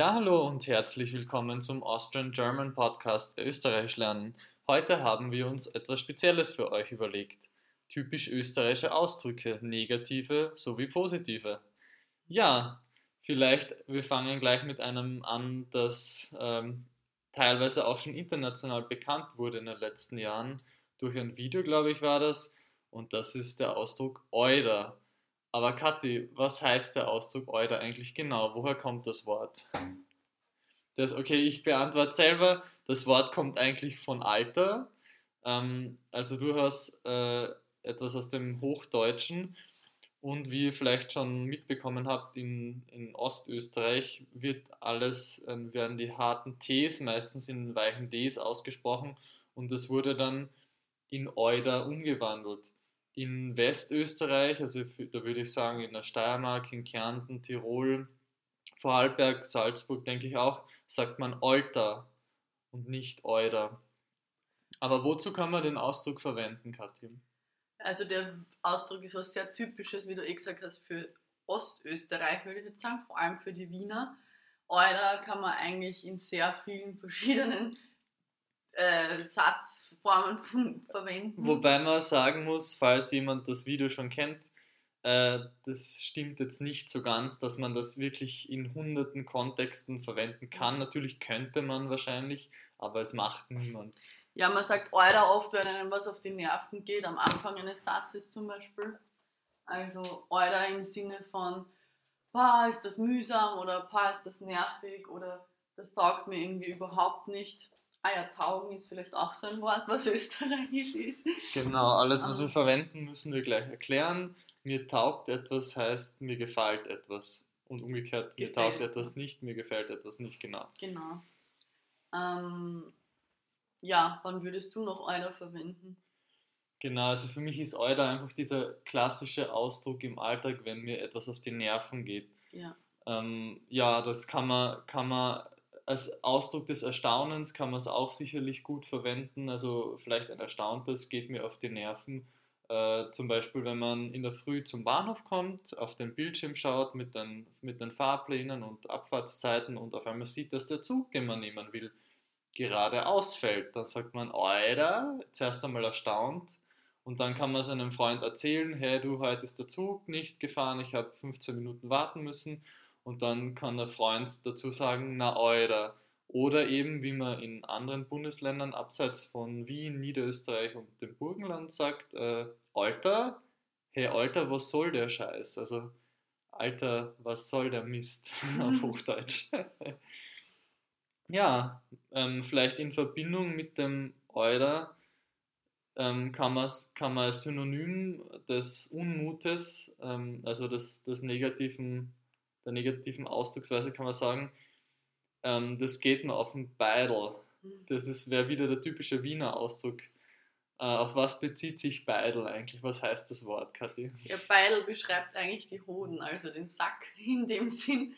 Ja, hallo und herzlich willkommen zum Austrian German Podcast Österreich lernen. Heute haben wir uns etwas Spezielles für euch überlegt. Typisch österreichische Ausdrücke, negative sowie positive. Ja, vielleicht wir fangen gleich mit einem an, das ähm, teilweise auch schon international bekannt wurde in den letzten Jahren. Durch ein Video, glaube ich, war das. Und das ist der Ausdruck Euder. Aber Kathi, was heißt der Ausdruck Euder eigentlich genau? Woher kommt das Wort? Das, okay, ich beantworte selber. Das Wort kommt eigentlich von Alter. Ähm, also du hast äh, etwas aus dem Hochdeutschen und wie ihr vielleicht schon mitbekommen habt, in, in Ostösterreich wird alles, äh, werden die harten Ts meistens in weichen Ds ausgesprochen und das wurde dann in Euder umgewandelt. In Westösterreich, also da würde ich sagen in der Steiermark, in Kärnten, Tirol, Vorarlberg, Salzburg, denke ich auch, sagt man Alter und nicht Euder. Aber wozu kann man den Ausdruck verwenden, Katrin? Also der Ausdruck ist was sehr typisches, wie du eh gesagt hast, für Ostösterreich, würde ich jetzt sagen, vor allem für die Wiener. Euler kann man eigentlich in sehr vielen verschiedenen äh, Satzformen verwenden. Wobei man sagen muss, falls jemand das Video schon kennt, äh, das stimmt jetzt nicht so ganz, dass man das wirklich in hunderten Kontexten verwenden kann. Natürlich könnte man wahrscheinlich, aber es macht niemand. Ja, man sagt Euler oft, wenn einem was auf die Nerven geht, am Anfang eines Satzes zum Beispiel. Also Euler im Sinne von, boah, ist das mühsam oder boah, ist das nervig oder das taugt mir irgendwie überhaupt nicht. Ah ja, taugen ist vielleicht auch so ein Wort, was österreichisch ist. Genau, alles, was wir verwenden, müssen wir gleich erklären. Mir taugt etwas heißt, mir gefällt etwas. Und umgekehrt, gefällt. mir taugt etwas nicht, mir gefällt etwas nicht, genau. Genau. Ähm, ja, wann würdest du noch Euler verwenden? Genau, also für mich ist Euler einfach dieser klassische Ausdruck im Alltag, wenn mir etwas auf die Nerven geht. Ja, ähm, ja das kann man, kann man als Ausdruck des Erstaunens kann man es auch sicherlich gut verwenden. Also vielleicht ein Erstauntes geht mir auf die Nerven. Äh, zum Beispiel, wenn man in der Früh zum Bahnhof kommt, auf den Bildschirm schaut mit den, mit den Fahrplänen und Abfahrtszeiten und auf einmal sieht, dass der Zug, den man nehmen will, gerade ausfällt. Dann sagt man, Alter, zuerst einmal erstaunt und dann kann man seinem Freund erzählen, hey du, heute ist der Zug nicht gefahren, ich habe 15 Minuten warten müssen und dann kann der Freund dazu sagen, na Alter. Oder eben, wie man in anderen Bundesländern abseits von Wien, Niederösterreich und dem Burgenland sagt, äh, Alter, hey Alter, was soll der Scheiß? Also, Alter, was soll der Mist auf Hochdeutsch? Ja, ähm, vielleicht in Verbindung mit dem Euler ähm, kann, kann man als Synonym des Unmutes, ähm, also des, des negativen, der negativen Ausdrucksweise kann man sagen, ähm, das geht mir auf den Beidel. Mhm. Das wäre wieder der typische Wiener Ausdruck. Äh, auf was bezieht sich Beidel eigentlich? Was heißt das Wort, Kathi? Ja, Beidel beschreibt eigentlich die Hoden, also den Sack in dem Sinn.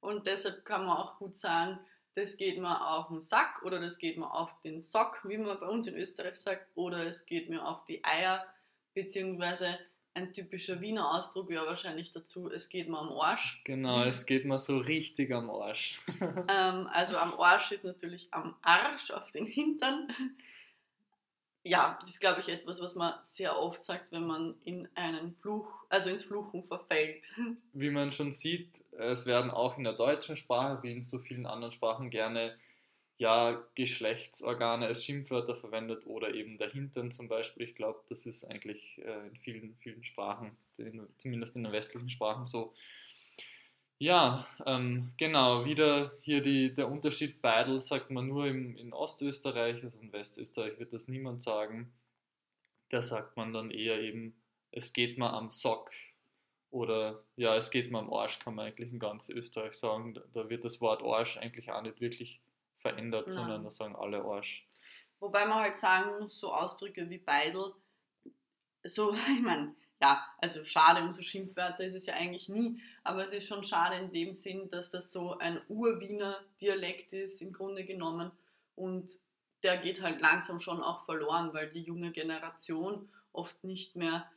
Und deshalb kann man auch gut sagen, das geht mir auf den Sack oder das geht mir auf den Sock, wie man bei uns in Österreich sagt, oder es geht mir auf die Eier, beziehungsweise ein typischer Wiener Ausdruck wäre wahrscheinlich dazu, es geht mir am Arsch. Genau, es geht mir so richtig am Arsch. ähm, also am Arsch ist natürlich am Arsch, auf den Hintern ja, das ist, glaube ich, etwas, was man sehr oft sagt, wenn man in einen Fluch, also ins Fluchen verfällt. Wie man schon sieht, es werden auch in der deutschen Sprache, wie in so vielen anderen Sprachen, gerne ja, Geschlechtsorgane als Schimpfwörter verwendet oder eben der Hintern zum Beispiel. Ich glaube, das ist eigentlich äh, in vielen, vielen Sprachen, zumindest in den westlichen Sprachen so. Ja, ähm, genau, wieder hier die, der Unterschied Beidel sagt man nur im, in Ostösterreich, also in Westösterreich wird das niemand sagen. Da sagt man dann eher eben, es geht mal am Sock oder ja, es geht mal am Arsch, kann man eigentlich in ganz Österreich sagen. Da wird das Wort Arsch eigentlich auch nicht wirklich verändert, ja. sondern da sagen alle Arsch. Wobei man halt sagen muss, so Ausdrücke wie Beidel, so, ich meine, ja, also schade um so Schimpfwörter ist es ja eigentlich nie, aber es ist schon schade in dem Sinn, dass das so ein Urwiener Dialekt ist im Grunde genommen und der geht halt langsam schon auch verloren, weil die junge Generation oft nicht mehr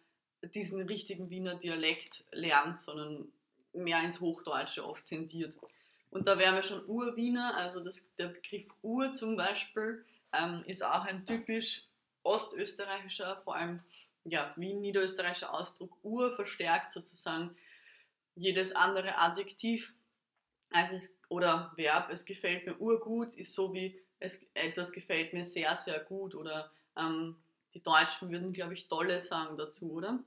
diesen richtigen Wiener Dialekt lernt, sondern mehr ins Hochdeutsche oft tendiert. Und da wären wir schon Urwiener, also das, der Begriff Ur zum Beispiel ähm, ist auch ein typisch ostösterreichischer, vor allem ja, Wien niederösterreichischer Ausdruck. Ur verstärkt sozusagen jedes andere Adjektiv also es, oder Verb. Es gefällt mir urgut ist so wie es, etwas gefällt mir sehr, sehr gut oder ähm, die Deutschen würden, glaube ich, tolle sagen dazu, oder?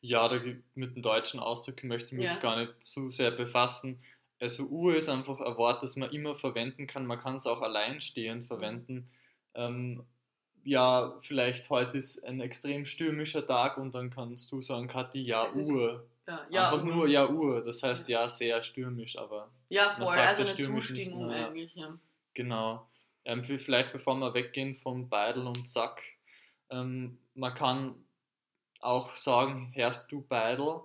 Ja, da, mit dem deutschen Ausdruck möchte ich mich ja. jetzt gar nicht zu sehr befassen. Also Ur ist einfach ein Wort, das man immer verwenden kann. Man kann es auch alleinstehend verwenden. Ähm, ja, vielleicht heute ist ein extrem stürmischer Tag und dann kannst du sagen, Kathi, ja, Uhr. Ja, ja, Einfach nur ja, Uhr. Das heißt ja, sehr stürmisch, aber. Ja, voll, also eine Zustimmung nicht, eigentlich, ja. Genau. Ähm, vielleicht bevor wir weggehen von Beidel und Sack, ähm, man kann auch sagen, hörst du Beidel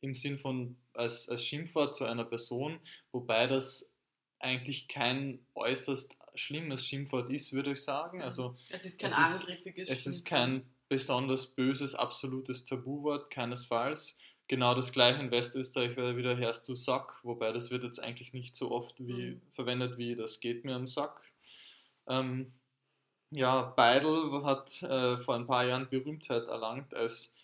im Sinn von als, als Schimpfwort zu einer Person, wobei das eigentlich kein äußerst schlimmes Schimpfwort ist, würde ich sagen. Also, es ist kein es angriffiges Es ist kein besonders böses, absolutes Tabuwort, keinesfalls. Genau das gleiche in Westösterreich wäre wieder Herst du Sack, wobei das wird jetzt eigentlich nicht so oft wie, mhm. verwendet wie das geht mir am Sack. Ähm, ja, Beidel hat äh, vor ein paar Jahren Berühmtheit erlangt als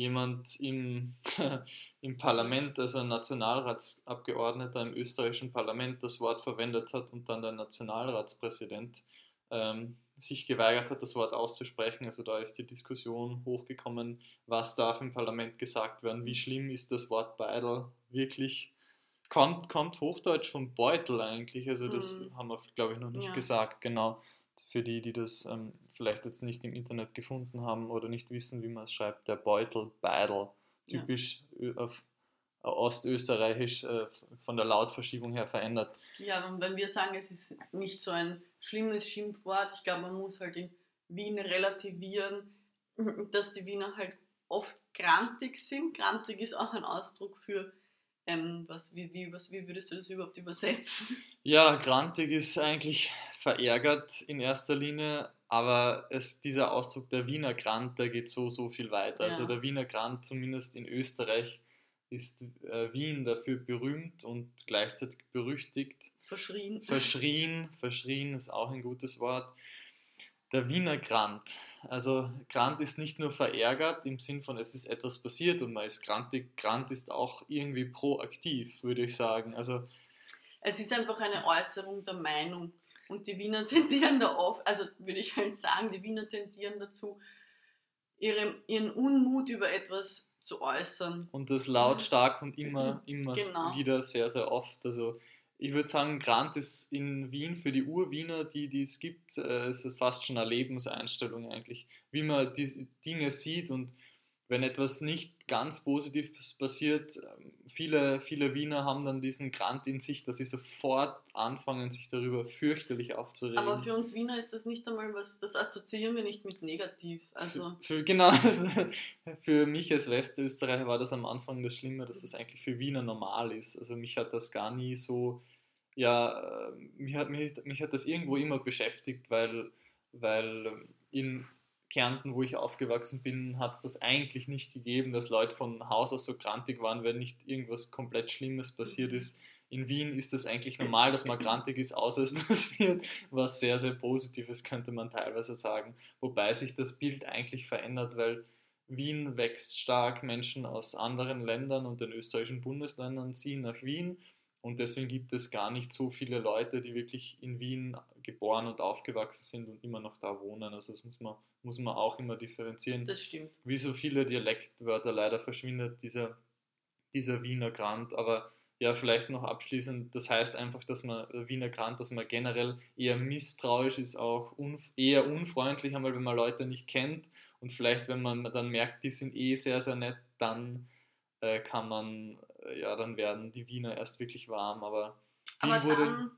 jemand im, im Parlament, also ein Nationalratsabgeordneter im österreichischen Parlament, das Wort verwendet hat und dann der Nationalratspräsident ähm, sich geweigert hat, das Wort auszusprechen. Also da ist die Diskussion hochgekommen, was darf im Parlament gesagt werden, wie schlimm ist das Wort Beidel wirklich. Kommt, kommt Hochdeutsch vom Beutel eigentlich, also das hm. haben wir, glaube ich, noch nicht ja. gesagt, genau. Für die, die das ähm, vielleicht jetzt nicht im Internet gefunden haben oder nicht wissen, wie man es schreibt, der Beutel, Beidel, typisch ja. auf ostösterreichisch äh, von der Lautverschiebung her verändert. Ja, und wenn wir sagen, es ist nicht so ein schlimmes Schimpfwort, ich glaube, man muss halt in Wien relativieren, dass die Wiener halt oft grantig sind. Grantig ist auch ein Ausdruck für ähm, was, wie, wie, was, wie würdest du das überhaupt übersetzen? Ja, grantig ist eigentlich verärgert in erster Linie, aber es, dieser Ausdruck der Wiener Grant, der geht so, so viel weiter. Also ja. Also der Wiener Grant, zumindest in Österreich, ist äh, Wien dafür berühmt und gleichzeitig berüchtigt. Verschrien. Verschrien, verschrien ist auch ein gutes Wort. Der Wiener Grant. Also Grant ist nicht nur verärgert im Sinn von, es ist etwas passiert und man ist grantig. Grant ist auch irgendwie proaktiv, würde ich sagen. Also es ist einfach eine Äußerung der Meinung. Und die Wiener tendieren da oft, also würde ich halt sagen, die Wiener tendieren dazu, ihre, ihren Unmut über etwas zu äußern. Und das lautstark und immer, immer genau. wieder sehr, sehr oft. Also ich würde sagen, Grant ist in Wien für die Urwiener, die, die es gibt, äh, ist fast schon eine Lebenseinstellung eigentlich, wie man die Dinge sieht und wenn etwas nicht ganz Positives passiert, ähm, viele, viele Wiener haben dann diesen Grant in sich, dass sie sofort anfangen, sich darüber fürchterlich aufzuregen. Aber für uns Wiener ist das nicht einmal was, das assoziieren wir nicht mit negativ. Also für, für genau, für mich als Westösterreicher war das am Anfang das Schlimme, dass das eigentlich für Wiener normal ist. Also mich hat das gar nie so, ja, äh, mich hat, mich, mich hat das irgendwo immer beschäftigt, weil, weil in Kärnten, wo ich aufgewachsen bin, hat es das eigentlich nicht gegeben, dass Leute von Haus aus so grantig waren, wenn nicht irgendwas komplett Schlimmes passiert ist. In Wien ist das eigentlich normal, dass man grantig ist, außer es passiert was sehr, sehr Positives, könnte man teilweise sagen. Wobei sich das Bild eigentlich verändert, weil Wien wächst stark, Menschen aus anderen Ländern und den österreichischen Bundesländern ziehen nach Wien und deswegen gibt es gar nicht so viele Leute, die wirklich in Wien geboren und aufgewachsen sind und immer noch da wohnen. Also das muss man, muss man auch immer differenzieren. Das stimmt. Wie so viele Dialektwörter leider verschwindet dieser, dieser Wiener Grant. Aber ja, vielleicht noch abschließend, das heißt einfach, dass man Wiener Grant, dass man generell eher misstrauisch ist, auch unf eher unfreundlich, einmal wenn man Leute nicht kennt und vielleicht wenn man dann merkt, die sind eh sehr, sehr nett, dann äh, kann man äh, ja, dann werden die Wiener erst wirklich warm. Aber, aber dann,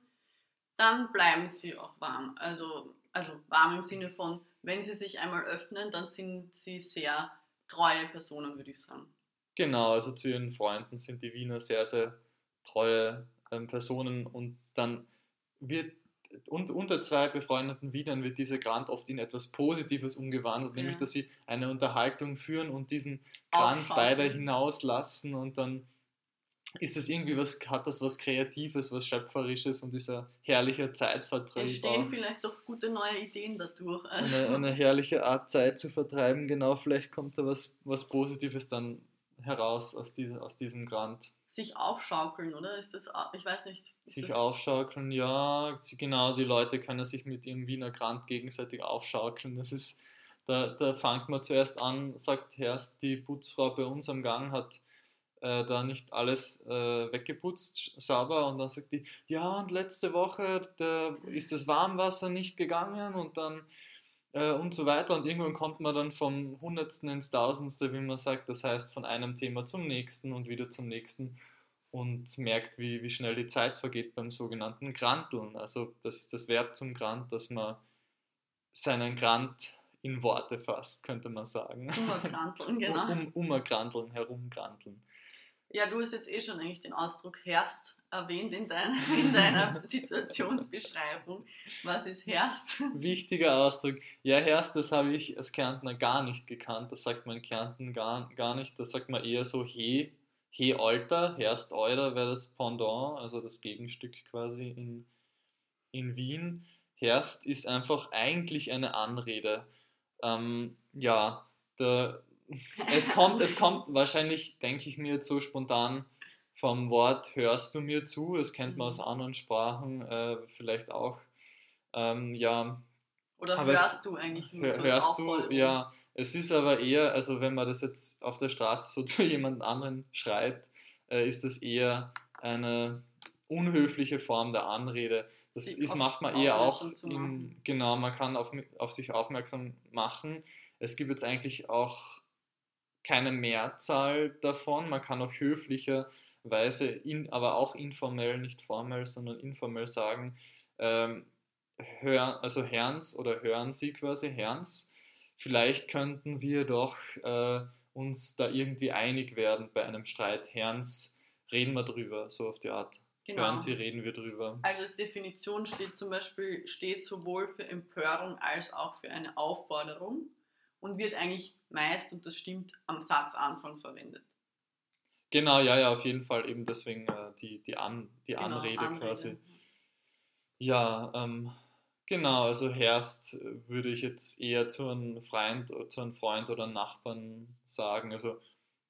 dann bleiben sie auch warm. Also, also warm im Sinne von, wenn sie sich einmal öffnen, dann sind sie sehr treue Personen, würde ich sagen. Genau, also zu ihren Freunden sind die Wiener sehr, sehr treue ähm, Personen und dann wird und unter zwei befreundeten Wienern wird dieser Grant oft in etwas Positives umgewandelt, ja. nämlich dass sie eine Unterhaltung führen und diesen Grant beide hinauslassen und dann ist das irgendwie was, hat das was Kreatives, was Schöpferisches und dieser herrliche Zeitvertreib. Entstehen vielleicht doch gute neue Ideen dadurch. Also. Eine, eine herrliche Art, Zeit zu vertreiben, genau, vielleicht kommt da was, was Positives dann heraus aus, diesem, aus diesem Grant. Sich aufschaukeln, oder? Ist das, ich weiß nicht. Sich aufschaukeln, ja, genau, die Leute können sich mit ihrem Wiener Grant gegenseitig aufschaukeln. Das ist, da, da fängt man zuerst an, sagt erst die Putzfrau bei uns am Gang hat äh, da nicht alles äh, weggeputzt, sauber und dann sagt die, ja und letzte Woche da ist das Warmwasser nicht gegangen und dann äh, und so weiter und irgendwann kommt man dann vom Hundertsten ins Tausendste, wie man sagt, das heißt von einem Thema zum nächsten und wieder zum nächsten und merkt, wie, wie schnell die Zeit vergeht beim sogenannten Granteln. Also das ist das Verb zum Grant, dass man seinen Grant in Worte fasst, könnte man sagen. Umgranteln, genau. Um, umgranteln, herumgranteln. Ja, du hast jetzt eh schon eigentlich den Ausdruck Herst erwähnt in deiner, in deiner Situationsbeschreibung. Was ist Herst? Wichtiger Ausdruck. Ja, Herst, das habe ich als Kärntner gar nicht gekannt. Das sagt man in Kärnten gar, gar nicht. Das sagt man eher so He, He Alter, Herst Euder wäre das Pendant, also das Gegenstück quasi in, in Wien. Herst ist einfach eigentlich eine Anrede. Ähm, ja, der, es kommt, es kommt wahrscheinlich, denke ich mir, so spontan vom Wort hörst du mir zu. Das kennt man aus mhm. anderen Sprachen äh, vielleicht auch. Ähm, ja. Oder hörst es, du eigentlich nur hör, Hörst du, ja. Es ist aber eher, also wenn man das jetzt auf der Straße so zu jemand anderen schreit, äh, ist das eher eine unhöfliche Form der Anrede. Das ist, macht man eher auch, in, genau, man kann auf, auf sich aufmerksam machen. Es gibt jetzt eigentlich auch keine Mehrzahl davon. Man kann auch höflicherweise, in, aber auch informell, nicht formell, sondern informell sagen, ähm, hör, also Herrns oder hören Sie quasi Herrns. Vielleicht könnten wir doch äh, uns da irgendwie einig werden bei einem Streit. Herrns, reden wir drüber, so auf die Art. Genau. Hören Sie, reden wir drüber. Also als Definition steht zum Beispiel steht sowohl für Empörung als auch für eine Aufforderung und wird eigentlich meist, und das stimmt, am Satzanfang verwendet. Genau, ja, ja, auf jeden Fall eben deswegen äh, die, die, An, die genau, Anrede, Anrede, quasi. Ja, ähm, genau, also Herst würde ich jetzt eher zu einem Freund, zu einem Freund oder einem Nachbarn sagen. Also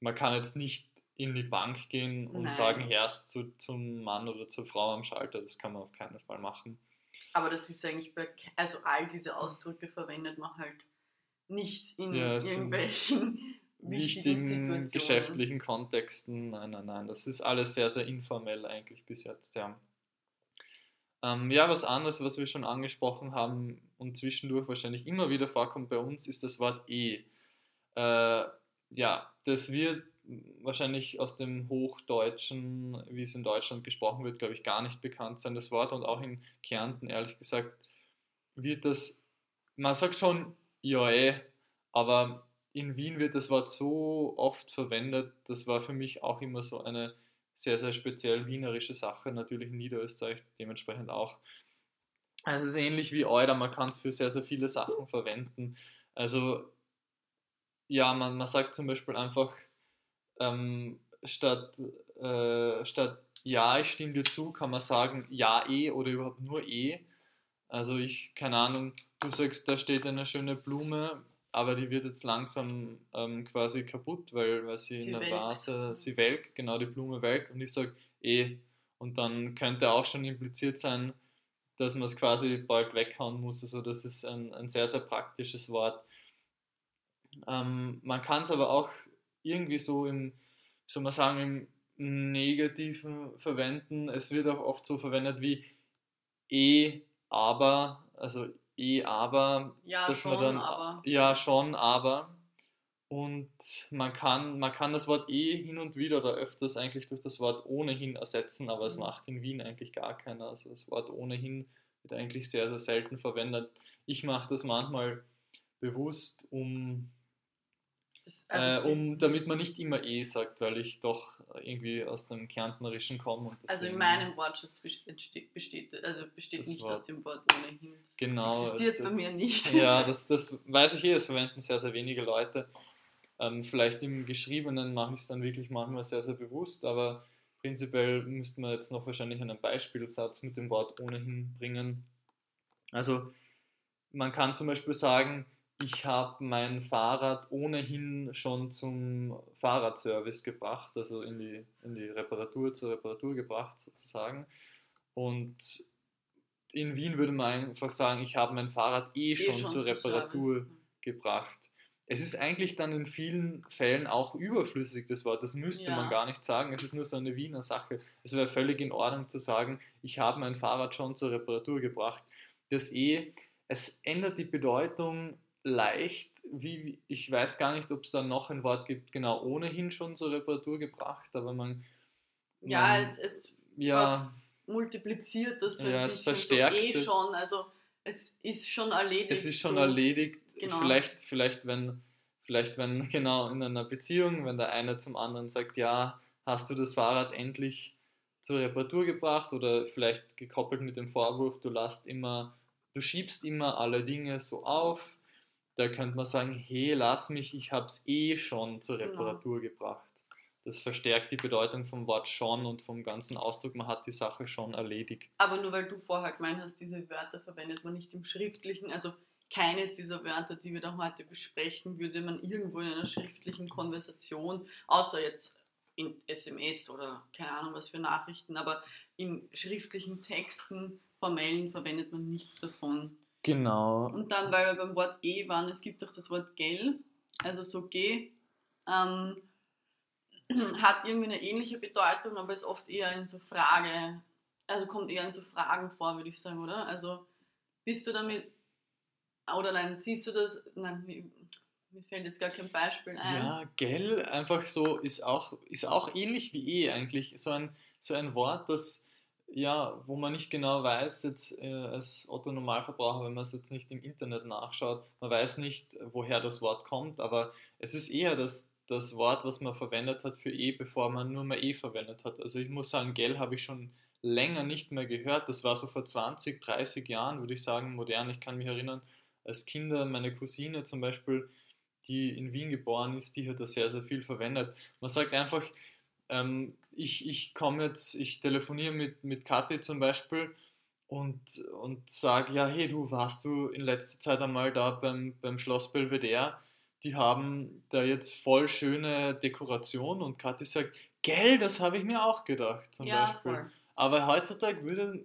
man kann jetzt nicht in die Bank gehen und Nein. sagen Herst zu, zum Mann oder zur Frau am Schalter, das kann man auf keinen Fall machen. Aber das ist eigentlich bei, also all diese Ausdrücke verwendet man halt nicht in ja, irgendwelchen wichtigen geschäftlichen Kontexten. Nein, nein, nein. Das ist alles sehr, sehr informell eigentlich bis jetzt, ja. Ähm, ja, was anderes, was wir schon angesprochen haben und zwischendurch wahrscheinlich immer wieder vorkommt bei uns, ist das Wort E. Äh, ja, das wird wahrscheinlich aus dem Hochdeutschen, wie es in Deutschland gesprochen wird, glaube ich, gar nicht bekannt sein, das Wort. Und auch in Kärnten, ehrlich gesagt, wird das, man sagt schon ja, eh, aber in Wien wird das Wort so oft verwendet, das war für mich auch immer so eine sehr, sehr speziell wienerische Sache, natürlich in Niederösterreich dementsprechend auch. Also es ist ähnlich wie Euder, man kann es für sehr, sehr viele Sachen verwenden. Also ja, man, man sagt zum Beispiel einfach, ähm, statt, äh, statt ja, ich stimme dir zu, kann man sagen ja eh oder überhaupt nur eh. Also ich, keine Ahnung, du sagst, da steht eine schöne Blume, aber die wird jetzt langsam ähm, quasi kaputt, weil, weil sie, sie in der welkt. Vase, sie welkt, genau die Blume welkt und ich sage eh. Und dann könnte auch schon impliziert sein, dass man es quasi bald weghauen muss. Also das ist ein, ein sehr, sehr praktisches Wort. Ähm, man kann es aber auch irgendwie so im, soll man sagen, im Negativen verwenden. Es wird auch oft so verwendet wie eh, aber, also eh aber, ja, dass schon, man dann aber. ja schon aber und man kann man kann das Wort eh hin und wieder oder öfters eigentlich durch das Wort ohnehin ersetzen, aber es mhm. macht in Wien eigentlich gar keiner. Also das Wort ohnehin wird eigentlich sehr sehr selten verwendet. Ich mache das manchmal bewusst, um also äh, um, damit man nicht immer eh sagt, weil ich doch irgendwie aus dem Kärntnerischen komme. also in meinem Wortschatz besteht, besteht, also besteht nicht Wort, aus dem Wort ohnehin. Das genau. existiert es, bei mir nicht. Ja, das, das weiß ich eh, das verwenden sehr, sehr wenige Leute. Ähm, vielleicht im Geschriebenen mache ich es dann wirklich manchmal sehr, sehr bewusst, aber prinzipiell müsste man jetzt noch wahrscheinlich einen Beispielsatz mit dem Wort ohnehin bringen. Also man kann zum Beispiel sagen, ich habe mein Fahrrad ohnehin schon zum Fahrradservice gebracht, also in die, in die Reparatur, zur Reparatur gebracht sozusagen. Und in Wien würde man einfach sagen, ich habe mein Fahrrad eh, eh schon, schon, zur Reparatur Service. gebracht. Es ist eigentlich dann in vielen Fällen auch überflüssig, das Wort. Das müsste ja. man gar nicht sagen. Es ist nur so eine Wiener Sache. Es wäre völlig in Ordnung zu sagen, ich habe mein Fahrrad schon zur Reparatur gebracht. Das eh, es ändert die Bedeutung leicht, wie, ich weiß gar nicht, ob es da noch ein Wort gibt, genau ohnehin schon zur Reparatur gebracht, aber man. Ja, man, es, es ja, multipliziert das so ja, es verstärkt so eh es. schon, also es ist schon erledigt. Es ist schon so. erledigt, genau. vielleicht, vielleicht, wenn, vielleicht, wenn, genau, in einer Beziehung, wenn der eine zum anderen sagt, ja, hast du das Fahrrad endlich zur Reparatur gebracht oder vielleicht gekoppelt mit dem Vorwurf, du lässt immer, du schiebst immer alle Dinge so auf da könnte man sagen, hey, lass mich, ich habe es eh schon zur genau. Reparatur genau. gebracht. Das verstärkt die Bedeutung vom Wort schon und vom ganzen Ausdruck, man hat die Sache schon erledigt. Aber nur weil du vorher gemeint hast, diese Wörter verwendet man nicht im Schriftlichen, also keines dieser Wörter, die wir da heute besprechen, würde man irgendwo in einer schriftlichen Konversation, außer jetzt in SMS oder keine Ahnung was für Nachrichten, aber in schriftlichen Texten, formellen, verwendet man nichts davon. Genau. Und dann, weil wir beim Wort E waren, es gibt auch das Wort gell, also so G, ähm, hat irgendwie eine ähnliche Bedeutung, aber ist oft eher in so Frage, also kommt eher in so Fragen vor, würde ich sagen, oder? Also bist du damit, oder nein, siehst du das, nein, mir fällt jetzt gar kein Beispiel ein. Ja, gell, einfach so, ist auch, ist auch ähnlich wie E eigentlich, so ein, so ein Wort, das ja, wo man nicht genau weiß, jetzt äh, als Otto Normalverbraucher, wenn man es jetzt nicht im Internet nachschaut, man weiß nicht, woher das Wort kommt, aber es ist eher das, das Wort, was man verwendet hat für E, bevor man nur mehr E verwendet hat. Also ich muss sagen, Gell habe ich schon länger nicht mehr gehört. Das war so vor 20, 30 Jahren, würde ich sagen, modern. Ich kann mich erinnern, als Kinder, meine Cousine zum Beispiel, die in Wien geboren ist, die hat das sehr, sehr viel verwendet. Man sagt einfach, ähm, ich ich komme jetzt, ich telefoniere mit, mit Kathi zum Beispiel und, und sage, ja, hey, du, warst du in letzter Zeit einmal da beim, beim Schloss Belvedere? Die haben da jetzt voll schöne Dekoration und Kathi sagt, gell, das habe ich mir auch gedacht, zum ja, Beispiel. Voll. Aber heutzutage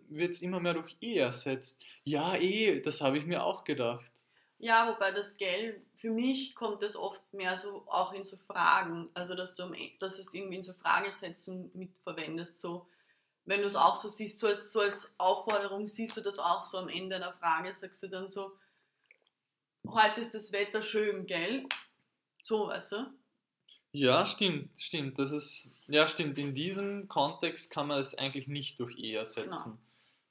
wird es immer mehr durch E ersetzt. Ja, eh, das habe ich mir auch gedacht. Ja, wobei das Gell, für mich kommt das oft mehr so auch in so Fragen, also dass du, e, dass du es irgendwie in so Fragesätzen mitverwendest, so wenn du es auch so siehst, so als, so als Aufforderung siehst du das auch so am Ende einer Frage, sagst du dann so, heute ist das Wetter schön, gell? So, weißt du? Ja, stimmt, stimmt. Das ist, ja, stimmt. In diesem Kontext kann man es eigentlich nicht durch E ersetzen. Genau.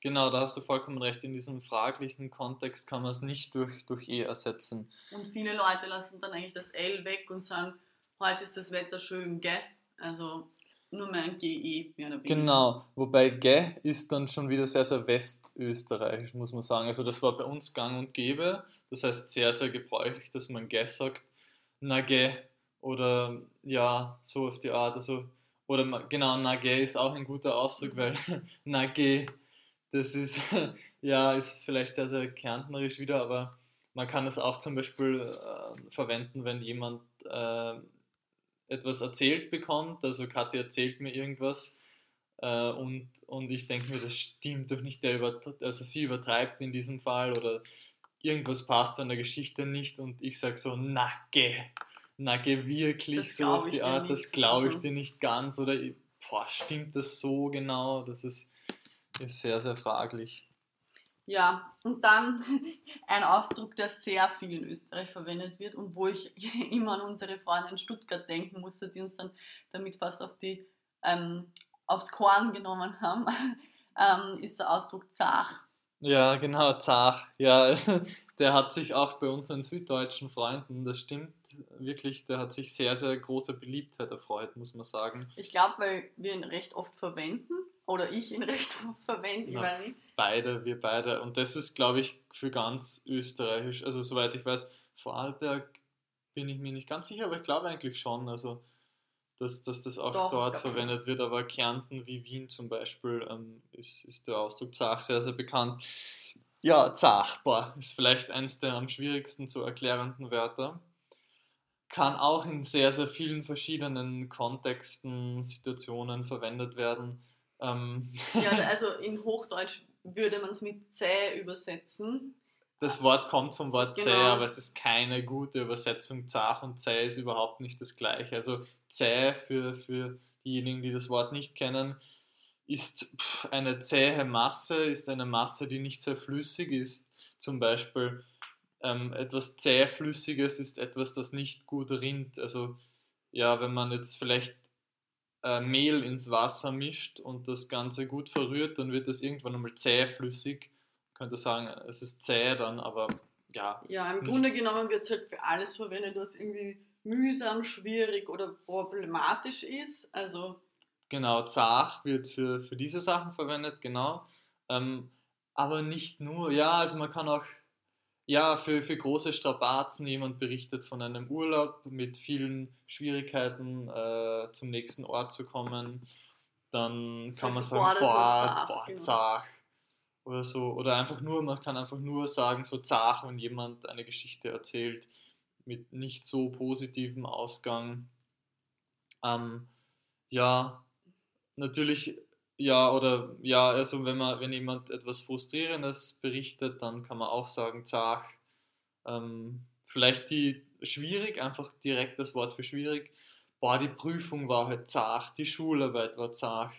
Genau, da hast du vollkommen recht. In diesem fraglichen Kontext kann man es nicht durch, durch E ersetzen. Und viele Leute lassen dann eigentlich das L weg und sagen, heute ist das Wetter schön, gell? Also nur mehr ein GE mehr oder weniger. Genau, wobei gell ist dann schon wieder sehr, sehr westösterreichisch, muss man sagen. Also das war bei uns gang und gäbe. Das heißt sehr, sehr gebräuchlich, dass man gell sagt. Na gell. Oder ja, so auf die Art. Also, oder genau, na gell ist auch ein guter Ausdruck, weil na geh das ist, ja, ist vielleicht sehr, sehr kärntnerisch wieder, aber man kann es auch zum Beispiel äh, verwenden, wenn jemand äh, etwas erzählt bekommt. Also Kathi erzählt mir irgendwas äh, und, und ich denke mir, das stimmt doch nicht. Der über, also sie übertreibt in diesem Fall oder irgendwas passt an der Geschichte nicht und ich sage so, nacke, nacke wirklich so auf die Art, das glaube ich dir nicht ganz oder boah, stimmt das so genau? Das ist ist sehr, sehr fraglich. Ja, und dann ein Ausdruck, der sehr viel in Österreich verwendet wird und wo ich immer an unsere Freunde in Stuttgart denken musste, die uns dann damit fast auf die, ähm, aufs Korn genommen haben, ähm, ist der Ausdruck Zach. Ja, genau, Zach. Ja, der hat sich auch bei unseren süddeutschen Freunden, das stimmt wirklich, der hat sich sehr, sehr große Beliebtheit erfreut, muss man sagen. Ich glaube, weil wir ihn recht oft verwenden oder ich ihn recht oft verwende, ich weiß nicht. Beide, wir beide. Und das ist, glaube ich, für ganz österreichisch. Also soweit ich weiß, Vorarlberg bin ich mir nicht ganz sicher, aber ich glaube eigentlich schon. Also dass, dass das auch Doch, dort verwendet wird, aber Kärnten wie Wien zum Beispiel ähm, ist, ist der Ausdruck Zach sehr, sehr bekannt. Ja, Zach, boah, ist vielleicht eins der am schwierigsten zu erklärenden Wörter. Kann auch in sehr, sehr vielen verschiedenen Kontexten, Situationen verwendet werden. Ähm, Ja, also in Hochdeutsch würde man es mit zäh übersetzen. Das Wort kommt vom Wort zäh, Genau. aber es ist keine gute Übersetzung. Zach und zäh ist überhaupt nicht das gleiche. Also zäh für, für diejenigen, die das Wort nicht kennen, ist eine zähe Masse, ist eine Masse, die nicht sehr flüssig ist. Zum Beispiel ähm, etwas zähflüssiges ist etwas, das nicht gut rinnt. Also ja, wenn man jetzt vielleicht äh, Mehl ins Wasser mischt und das Ganze gut verrührt, dann wird das irgendwann einmal zähflüssig. Man könnte sagen, es ist zäh dann, aber ja, Ja, im Grunde genommen wird es halt für alles verwendet, was irgendwie mühsam, schwierig oder problematisch ist. Also Genau, Zach wird für, für diese Sachen verwendet, genau. Ähm, aber nicht nur, ja, also man kann auch, ja, für, für große Strapazen, jemand berichtet von einem Urlaub mit vielen Schwierigkeiten äh, zum nächsten Ort zu kommen, dann kann man sagen, boah, boah, genau. Zach. Oder so, oder einfach nur, man kann einfach nur sagen, so Zach, wenn jemand eine Geschichte erzählt mit nicht so positivem Ausgang. Ähm, ja, natürlich, ja, oder ja, also wenn man, wenn jemand etwas Frustrierendes berichtet, dann kann man auch sagen, zach. Ähm, vielleicht die schwierig, einfach direkt das Wort für schwierig. Boah, die Prüfung war halt zach, die Schularbeit war zach.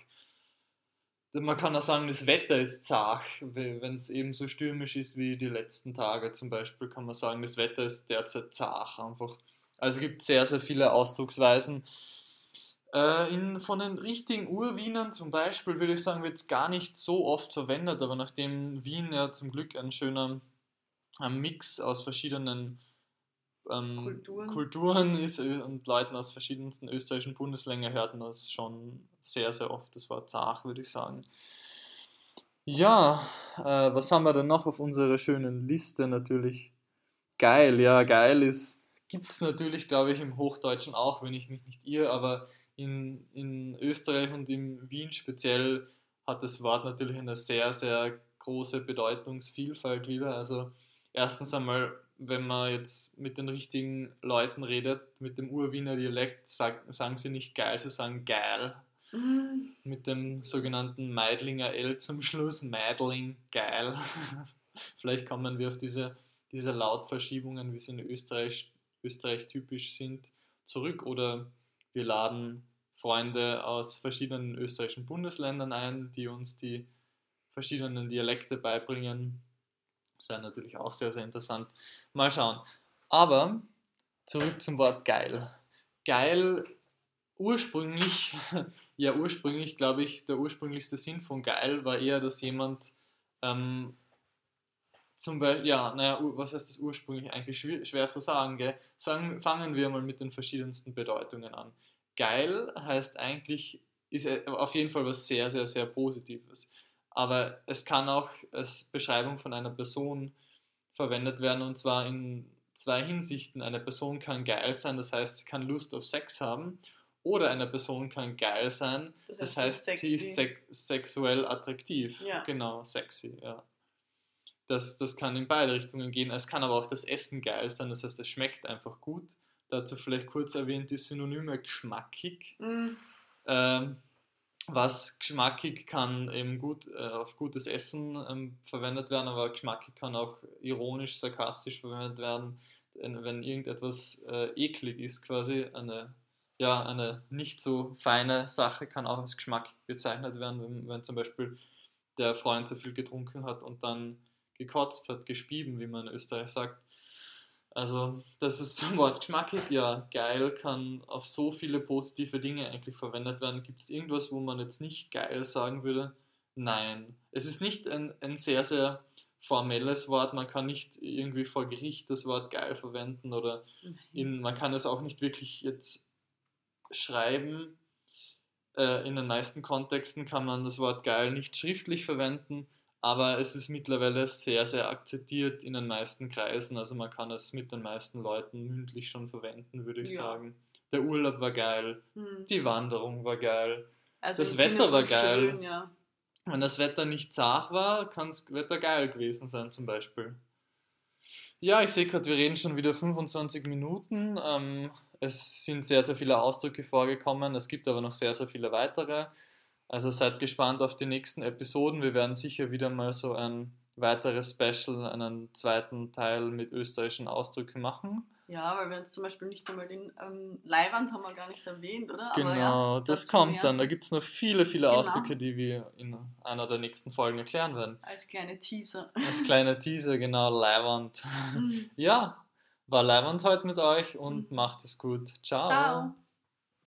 Man kann auch sagen, das Wetter ist zach, wenn es eben so stürmisch ist wie die letzten Tage zum Beispiel, kann man sagen, das Wetter ist derzeit zach einfach. Also es gibt sehr, sehr viele Ausdrucksweisen. Äh, in, von den richtigen Urwienern zum Beispiel würde ich sagen, wird es gar nicht so oft verwendet, aber nachdem Wien ja zum Glück ein schöner ein Mix aus verschiedenen ähm, Kulturen. Kulturen ist äh, und Leuten aus verschiedensten österreichischen Bundesländern hört man das schon sehr, sehr oft, das Wort Zach, würde ich sagen. Ja, äh, was haben wir denn noch auf unserer schönen Liste natürlich? Geil, ja, geil ist, gibt es natürlich, glaube ich, im Hochdeutschen auch, wenn ich mich nicht irre, aber in, in Österreich und in Wien speziell hat das Wort natürlich eine sehr, sehr große Bedeutungsvielfalt wieder. Also erstens einmal, wenn man jetzt mit den richtigen Leuten redet, mit dem Urwiener Dialekt, sag, sagen sie nicht geil, sie sagen geil. mm, Mit dem sogenannten Meidlinger L zum Schluss, Meidling, geil. Vielleicht kommen wir auf diese, diese Lautverschiebungen, wie sie in Österreich, Österreich typisch sind, zurück oder wir laden Freunde aus verschiedenen österreichischen Bundesländern ein, die uns die verschiedenen Dialekte beibringen. Das wäre natürlich auch sehr, sehr interessant. Mal schauen. Aber zurück zum Wort geil. Geil ursprünglich, ja ursprünglich glaube ich, der ursprünglichste Sinn von geil war eher, dass jemand ähm, zum Beispiel, ja, naja, was heißt das ursprünglich eigentlich schwer, schwer zu sagen, gell? Sagen, fangen wir mal mit den verschiedensten Bedeutungen an. Geil heißt eigentlich, ist auf jeden Fall was sehr, sehr, sehr Positives. Aber es kann auch als Beschreibung von einer Person verwendet werden und zwar in zwei Hinsichten. Eine Person kann geil sein, das heißt, sie kann Lust auf Sex haben, oder eine Person kann geil sein, das heißt, sie ist sek sexuell attraktiv. Ja. Genau, sexy, ja. Das, das kann in beide Richtungen gehen. Es kann aber auch das Essen geil sein, das heißt, es schmeckt einfach gut. Dazu vielleicht kurz erwähnt die Synonyme geschmackig. mm, Ähm, was geschmackig kann eben gut äh, auf gutes Essen ähm, verwendet werden, aber geschmackig kann auch ironisch, sarkastisch verwendet werden, wenn, wenn irgendetwas äh, eklig ist, quasi eine, ja, eine nicht so feine Sache kann auch als geschmackig bezeichnet werden, wenn, wenn zum Beispiel der Freund zu viel getrunken hat und dann gekotzt hat, gespieben, wie man in Österreich sagt. Also, das ist zum Wort geschmackig, ja, geil kann auf so viele positive Dinge eigentlich verwendet werden. Gibt es irgendwas, wo man jetzt nicht geil sagen würde? Nein. Es ist nicht ein, ein sehr, sehr formelles Wort. Man kann nicht irgendwie vor Gericht das Wort geil verwenden oder in, man kann es auch nicht wirklich jetzt schreiben. Äh, in den meisten Kontexten kann man das Wort geil nicht schriftlich verwenden, aber es ist mittlerweile sehr, sehr akzeptiert in den meisten Kreisen. Also man kann es mit den meisten Leuten mündlich schon verwenden, würde ich Ja. sagen. der Urlaub war geil, Hm. die Wanderung war geil. Also das Wetter war geil. Schön, ja. Wenn das Wetter nicht zart war, kann das Wetter geil gewesen sein, zum Beispiel. Ja, ich sehe gerade, wir reden schon wieder 25 Minuten. Ähm, es sind sehr, sehr viele Ausdrücke vorgekommen. Es gibt aber noch sehr, sehr viele weitere. Also seid gespannt auf die nächsten Episoden. Wir werden sicher wieder mal so ein weiteres Special, einen zweiten Teil mit österreichischen Ausdrücken machen. Ja, weil wir jetzt zum Beispiel nicht einmal den ähm, Leihwand haben wir gar nicht erwähnt, oder? Genau, ja, das kommt mehr dann. Da gibt es noch viele, viele Genau. Ausdrücke, die wir in einer der nächsten Folgen erklären werden. Als kleine Teaser. Als kleiner Teaser, genau, Leihwand. Mhm. Ja, war Leihwand heute mit euch und macht es gut. Ciao. Ciao.